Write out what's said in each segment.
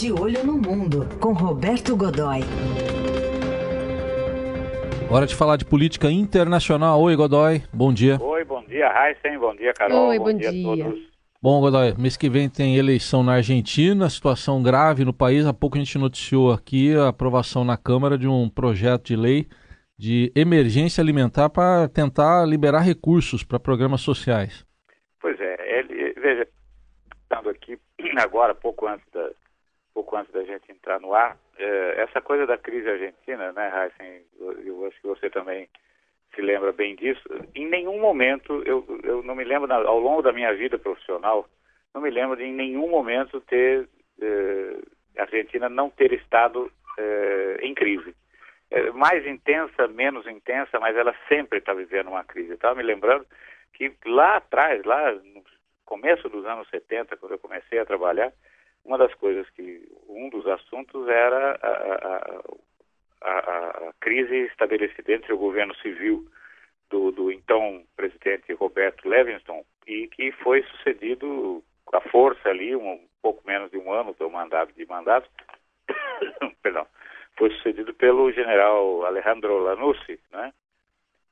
De Olho no Mundo, com Roberto Godoy. Hora de falar de política internacional. Oi, Godoy. Bom dia. Oi, bom dia, Heisen. Bom dia, Carol. Oi, bom, bom dia, dia. a todos. Bom, Godoy, mês que vem tem eleição na Argentina, situação grave no país. Há pouco a gente noticiou aqui a aprovação na Câmara de um projeto de lei de emergência alimentar para tentar liberar recursos para programas sociais. Pois é, ele, veja, estando aqui agora, pouco antes da, pouco antes da gente entrar no ar, é, essa coisa da crise argentina, né, Heisen, eu, eu acho que você também se lembra bem disso. Em nenhum momento, eu, eu não me lembro, ao longo da minha vida profissional, não me lembro de em nenhum momento ter eh, a Argentina não ter estado eh, em crise. É, mais intensa, menos intensa, mas ela sempre está vivendo uma crise. Estava me lembrando que lá atrás, lá no começo dos anos 70, quando eu comecei a trabalhar, uma das coisas que, um dos assuntos era a, a, a, a crise estabelecida entre o governo civil do, do, então presidente Roberto Levingston e que foi sucedido a força ali, um, pouco menos de um ano do mandato de mandato, perdão, foi sucedido pelo general Alejandro Lanussi, né?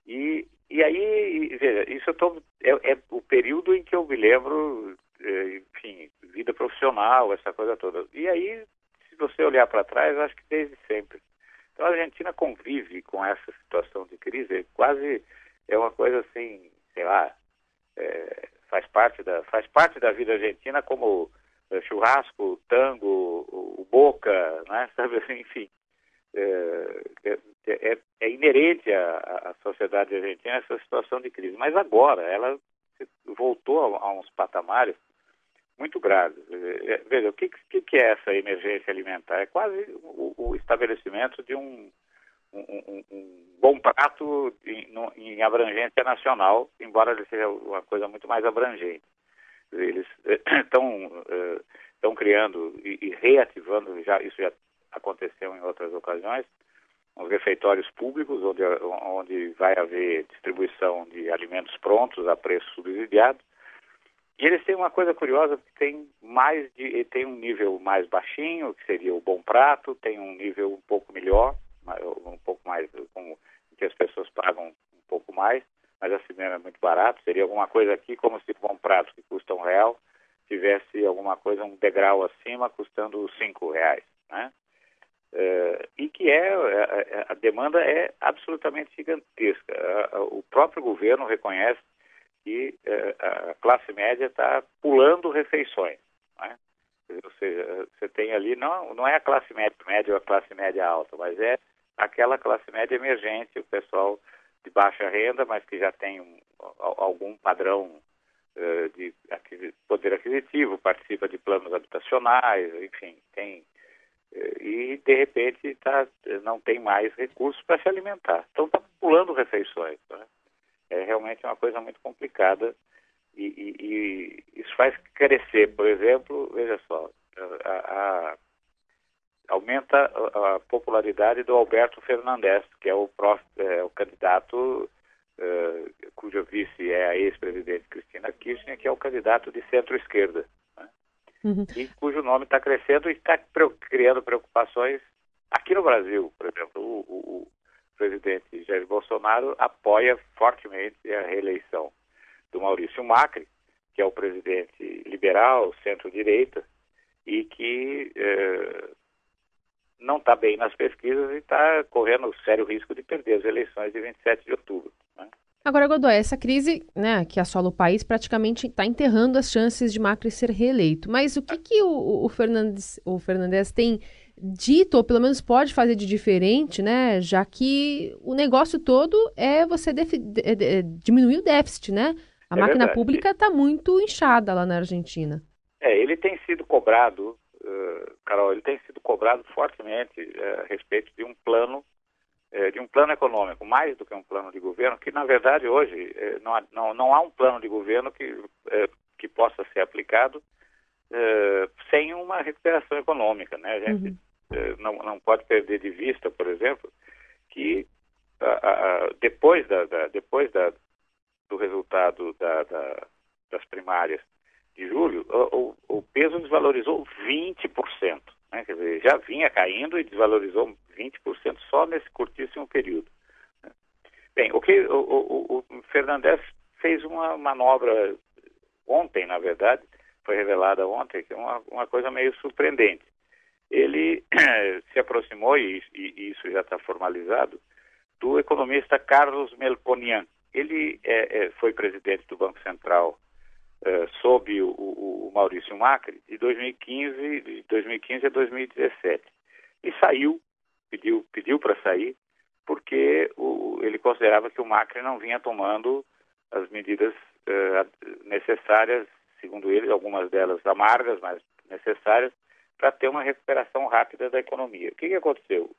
E, e aí, veja, isso eu tô, é, é o período em que eu me lembro, é, enfim, vida profissional, essa coisa toda. E aí, se você olhar para trás, acho que desde sempre. Então a Argentina convive com essa situação de crise, quase é uma coisa assim, sei lá, é, faz parte da faz parte da vida argentina como é, churrasco, tango, o, o boca, né, sabe enfim. É, é, é inerente à, à, sociedade argentina essa situação de crise. Mas agora ela voltou a, a uns patamares muito graves. Veja, o que, que, é essa emergência alimentar? É quase o, o estabelecimento de um, um, um, bom prato em, em, abrangência nacional, embora ele seja uma coisa muito mais abrangente. Eles estão estão criando e, e reativando, já, isso já aconteceu em outras ocasiões, os refeitórios públicos, onde, onde vai haver distribuição de alimentos prontos a preço subsidiado. E eles têm uma coisa curiosa, que tem mais de, tem um nível mais baixinho, que seria o bom prato, tem um nível um pouco melhor, um pouco mais, com, que as pessoas pagam um pouco mais, mas assim mesmo é muito barato. Seria alguma coisa aqui, como se o bom prato que custa um real, tivesse alguma coisa, um degrau acima, custando cinco reais, né? Uh, e que é a, a, demanda é absolutamente gigantesca. o próprio governo reconhece que uh, a classe média está pulando refeições. Né? Ou seja, você tem ali, não, não é a classe média, média ou a classe média alta, mas é aquela classe média emergente, o pessoal de baixa renda, mas que já tem um, algum padrão uh, de poder aquisitivo, participa de planos habitacionais, enfim, tem e de repente tá, não tem mais recursos para se alimentar. Então está pulando refeições. Né? É realmente uma coisa muito complicada e, e, e, isso faz crescer, por exemplo, veja só, a, a, aumenta a, a, popularidade do Alberto Fernandes, que é o, prof, é, o candidato uh, cujo vice é a ex-presidente Cristina Kirchner, que é o candidato de centro-esquerda uhum. e cujo nome está crescendo e está criando preocupações aqui no Brasil, por exemplo. O, o, presidente Jair Bolsonaro apoia fortemente a reeleição do Maurício Macri, que é o presidente liberal, centro-direita, e que eh, não está bem nas pesquisas e está correndo sério risco de perder as eleições de 27 de? Agora, Godoy, essa crise né, que assola o país praticamente está enterrando as chances de Macri ser reeleito. Mas o que, que o, o, Fernandes, o Fernandes tem dito, ou pelo menos pode fazer de diferente, né? Já que o negócio todo é você diminuir o déficit, né? A é máquina verdade. pública está muito inchada lá na Argentina. É, ele tem sido cobrado, uh, Carol, ele tem sido cobrado fortemente uh, a respeito de um plano é, de um plano econômico, mais do que um plano de governo, que na verdade hoje é, não, há, não, não, há um plano de governo que, é, que possa ser aplicado é, sem uma recuperação econômica. Né? A gente uhum. É, não, não pode perder de vista, por exemplo, que a, a, depois, da, da, depois da, do resultado da, das primárias de julho, o, o peso desvalorizou 20%. Né? já vinha caindo e desvalorizou 20% só nesse curtíssimo período. Bem, o que o, o, o Fernandes fez uma manobra ontem, na verdade, foi revelada ontem, que é uma, uma coisa meio surpreendente. Ele se aproximou, e, e isso já está formalizado, do economista Carlos Melconian. Ele é, é, foi presidente do Banco Central é, sob o, o, Maurício Macri de 2015, de 2015 a 2017. E saiu, pediu, pediu para sair, porque o, ele considerava que o Macri não vinha tomando as medidas uh, necessárias, segundo ele, algumas delas amargas, mas necessárias, para ter uma recuperação rápida da economia. O que, que aconteceu?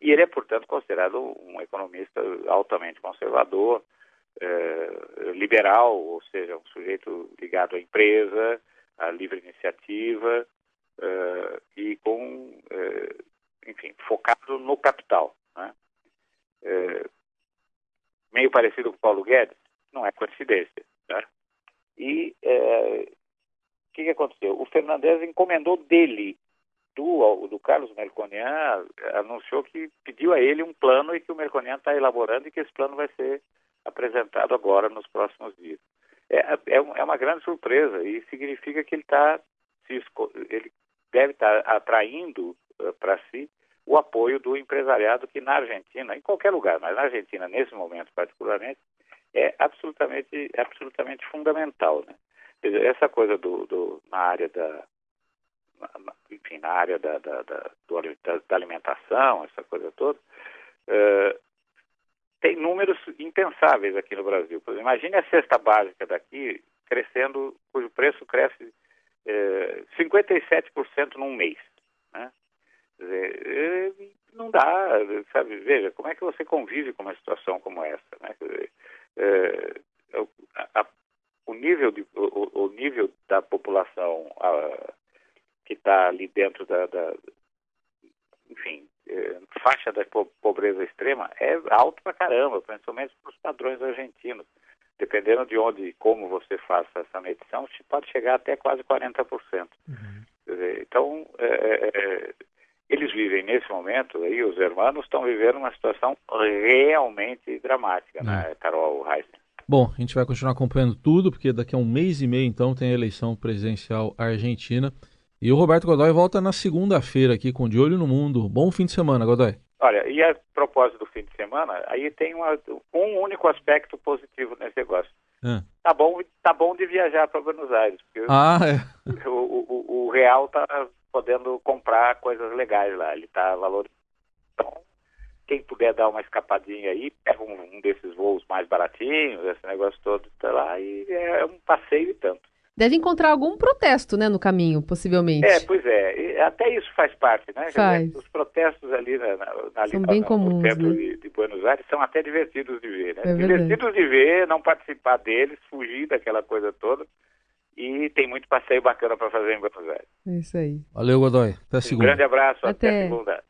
E ele é, portanto, considerado um economista altamente conservador, eh, liberal, ou seja, um sujeito ligado à empresa, à livre iniciativa eh, e com, eh, enfim, focado no capital. Né? meio parecido com Paulo Guedes, não é coincidência. Né? E o que, que aconteceu? O Fernandes encomendou dele do, do Carlos Melconian anunciou que pediu a ele um plano e que o Melconian está elaborando e que esse plano vai ser apresentado agora nos próximos dias. É, é, é uma grande surpresa e significa que ele está ele deve estar tá atraindo uh, para si o apoio do empresariado que na Argentina, em qualquer lugar, mas na Argentina nesse momento particularmente, é absolutamente, absolutamente fundamental. Né? Essa coisa do, do na área da, enfim, na área da, da, da, da alimentação, essa coisa toda, uh, tem números impensáveis aqui no Brasil. Imagine a cesta básica daqui crescendo, cujo preço cresce uh, eh, 57% num mês. Né? Dizer, não dá, sabe? Veja, como é que você convive com uma situação como essa? Né? Dizer, uh, a, a, o nível, de, o, o, nível da população que está ali dentro da, da enfim, é, faixa da pobreza extrema é alto pra caramba, principalmente para os padrões argentinos. Dependendo de onde e como você faça essa medição, pode chegar até quase 40%. Uhum. Dizer, então, é, é, é, eles vivem nesse momento, aí os hermanos estão vivendo uma situação realmente dramática, né, uhum. Carol Heisen? Bom, a gente vai continuar acompanhando tudo, porque daqui a um mês e meio, então, tem a eleição presidencial argentina. E o Roberto Godoy volta na segunda-feira aqui com De Olho no Mundo. Bom fim de semana, Godoy. Olha, e a propósito do fim de semana, aí tem uma, um único aspecto positivo nesse negócio. É. Tá, bom, tá bom de viajar para Buenos Aires, porque ah, é. o, o, o, real tá podendo comprar coisas legais lá, ele tá valorizando. Então, quem puder dar uma escapadinha aí, pega um, um desses voos mais baratinhos, esse negócio todo, tá lá, e é um passeio e tanto. Deve encontrar algum protesto, né, no caminho, possivelmente. É, pois é. Até isso faz parte, né? Faz. Os protestos ali na, na, são bem comuns, no centro né? de, de, Buenos Aires são até divertidos de ver, né? É divertidos de ver, não participar deles, fugir daquela coisa toda. E tem muito passeio bacana para fazer em Buenos Aires. É isso aí. Valeu, Godoy. Até segunda. Um grande abraço. Até, até segunda.